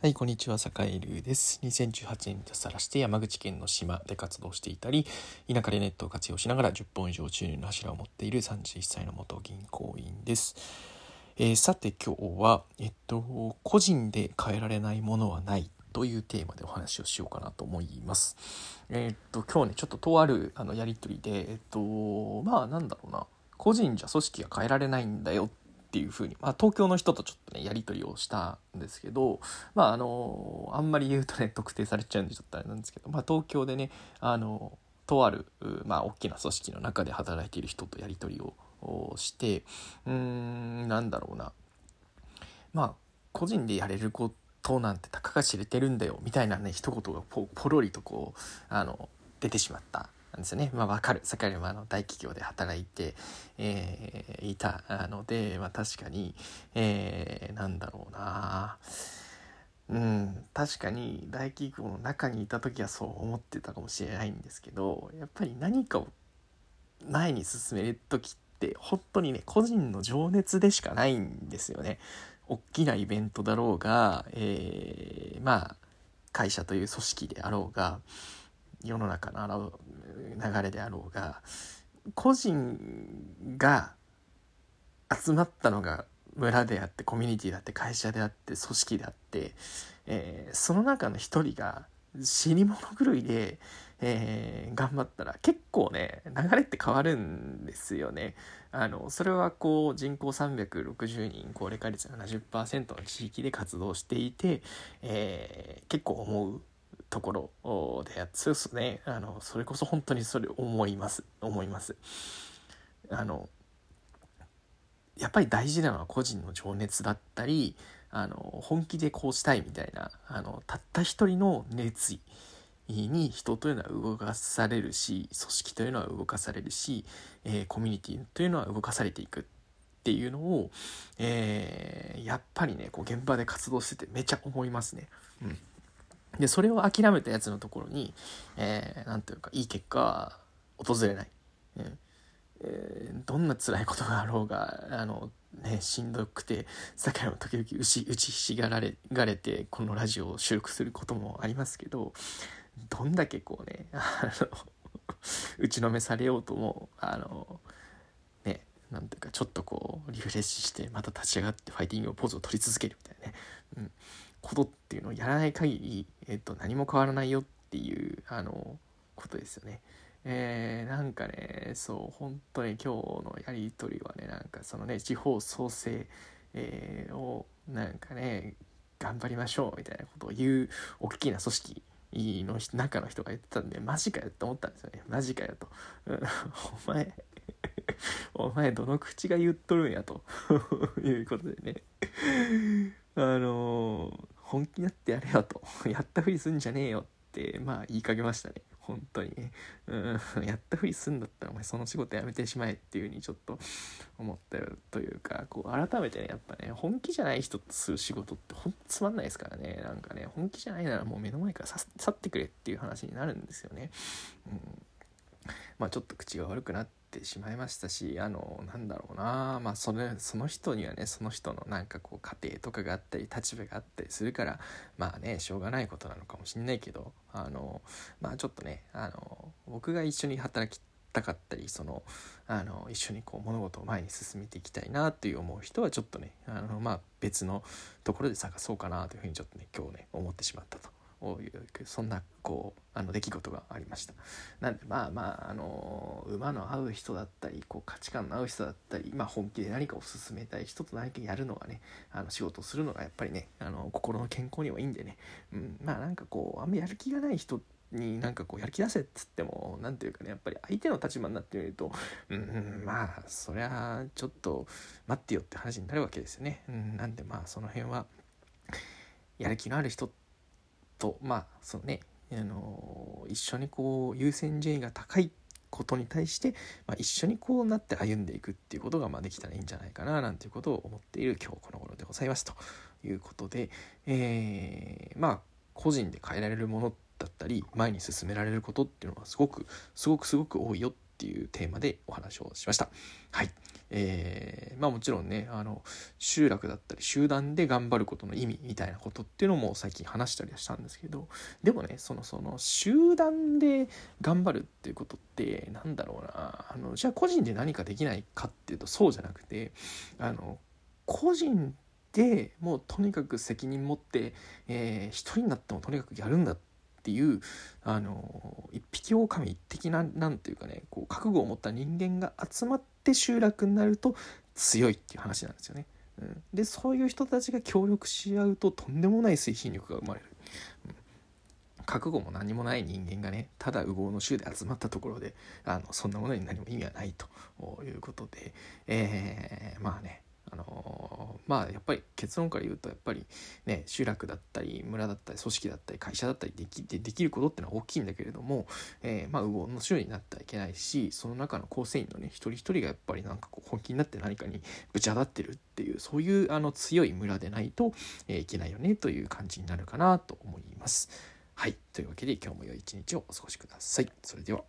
はい、こんにちは、坂井流です。2018年に脱サラして山口県の島で活動していたり、田舎でネットを活用しながら10本以上収入の柱を持っている31歳の元銀行員です。えー、さて今日は、えっと、個人で変えられないものはないというテーマでお話をしようかなと思います。えー、っと、今日ね、ちょっととあるあのやりとりで、えっと、まあなんだろうな、個人じゃ組織が変えられないんだよっていうふうに、まあ、東京の人とちょっとねやり取りをしたんですけどまああのあんまり言うとね特定されちゃうんでちょっとあれなんですけど、まあ、東京でねあのとある、まあ、大きな組織の中で働いている人とやり取りをしてうんなんだろうな。まあ個人でやれることなんてたかが知れてるんだよみたいなね一言がポロリとこうあの出てしまったなんですよね。まあ、わかる。さっきよりもあの大企業で働いて、えー、いたので、まあ、確かに、えー、なんだろうなうん、確かに大企業の中にいた時はそう思ってたかもしれないんですけど、やっぱり何かを前に進める時って本当にね、個人の情熱でしかないんですよね。大きなイベントだろうが、えー、まあ、会社という組織であろうが、世の中の流れであろうが個人が集まったのが村であってコミュニティだって会社であって組織であって、えー、その中の一人が死に物狂いで、えー、頑張ったら結構ね流れって変わるんですよね。あのそれはこう人口360人高齢化率70%の地域で活動していて、えー、結構思うところでやつですね。あのそれこそ本当にそれ思います。思います。あのやっぱり大事なのは個人の情熱だったりあの本気でこうしたいみたいなあのたった一人の熱意に人というのは動かされるし組織というのは動かされるし、えー、コミュニティというのは動かされていくっていうのを、えー、やっぱりねこう現場で活動しててめちゃ思いますね。うん。で、それを諦めたやつのところに、えー、ていうか、いい結果は訪れない。えー、どんな辛いことがあろうが、あの、ね、しんどくて、酒も時々打ち、打ちひしがられ、がれて、このラジオを収録することもありますけど、どんだけこうね、あの、打ちのめされようとも、あの、ね、なんていうか、ちょっとこう、リフレッシュして、また立ち上がってファイティングをポーズを取り続けるみたいなね。うんことっていうのをやらない限り、えっと、何も変わらないよっていうあのことですよね。えー、なんかねそう本当に今日のやり取りはねなんかそのね地方創生、えー、をなんかね頑張りましょうみたいなことを言う大きな組織の中の人が言ってたんでマジかよって思ったんですよね。マジかよと、お前 お前どの口が言っとるんやと。いうことでね。あの本気になってやれよと。やったふりすんじゃねえよってまあ言いかけましたね。本当にね。うん。やったふりすんだったらお前その仕事やめてしまえっていうふうにちょっと思ったよというかこう改めてねやっぱね本気じゃない人とする仕事ってほんとつまんないですからね。なんかね本気じゃないならもう目の前から去ってくれっていう話になるんですよね。うん。まあちょっと口が悪くなってしまいましたしあのなんだろうな。まあそれその人にはねその人のなんかこう家庭とかがあったり立場があったりするからまあねしょうがないことなのかもしんないけどあのまあちょっとねあの僕が一緒に働きたかったりそのあの一緒にこう物事を前に進めていきたいなっていう思う人はちょっとねあのまあ別のところで探そうかなというふうにちょっとね今日ね思ってしまったと。そんなこうあの出来事がありました。なんでまあまああの馬の合う人だったりこう価値観の合う人だったり、まあ、本気で何かを進めたい人と何かやるのがねあの仕事をするのがやっぱりねあの心の健康にはいいんでね、うん、まあなんかこうあんまやる気がない人になんかこうやる気出せっつっても何ていうかねやっぱり相手の立場になってみるとうんまあそりゃちょっと待ってよって話になるわけですよね、うん、なんでまあその辺はやる気のある人とまあそのねあの一緒にこう優先順位が高いことに対して、まあ、一緒にこうなって歩んでいくっていうことがまあできたらいいんじゃないかななんていうことを思っている今日この頃でございますということで、えー、まあ個人で変えられるものだったり前に進められることっていうのはすごくすごくすごく多いよっていうテーマでお話をしました。はいえー、まあもちろんねあの集落だったり集団で頑張ることの意味みたいなことっていうのも最近話したりはしたんですけどでもねそのその集団で頑張るっていうことってなんだろうなあのじゃあ個人で何かできないかっていうとそうじゃなくてあの個人でもうとにかく責任持って、えー、一人になってもとにかくやるんだっていうあの一匹狼的ななんていうかねこう覚悟を持った人間が集まってって集落になると強いっていう話なんですよね。うん、でそういう人たちが協力し合うととんでもない推進力が生まれる。うん覚悟も何もない人間がねただ右往の衆で集まったところであのそんなものに何も意味はないということで、えー、まあねあのまあやっぱり結論から言うとやっぱりね集落だったり村だったり組織だったり会社だったりできでできることってのは大きいんだけれども、えー、まあ右往の衆になってはいけないしその中の構成員のね一人一人がやっぱりなんかこう本気になって何かにぶち当たってるっていうそういうあの強い村でないと、えー、いけないよねという感じになるかなと思います。はいというわけで今日も良い一日をお過ごしください。それでは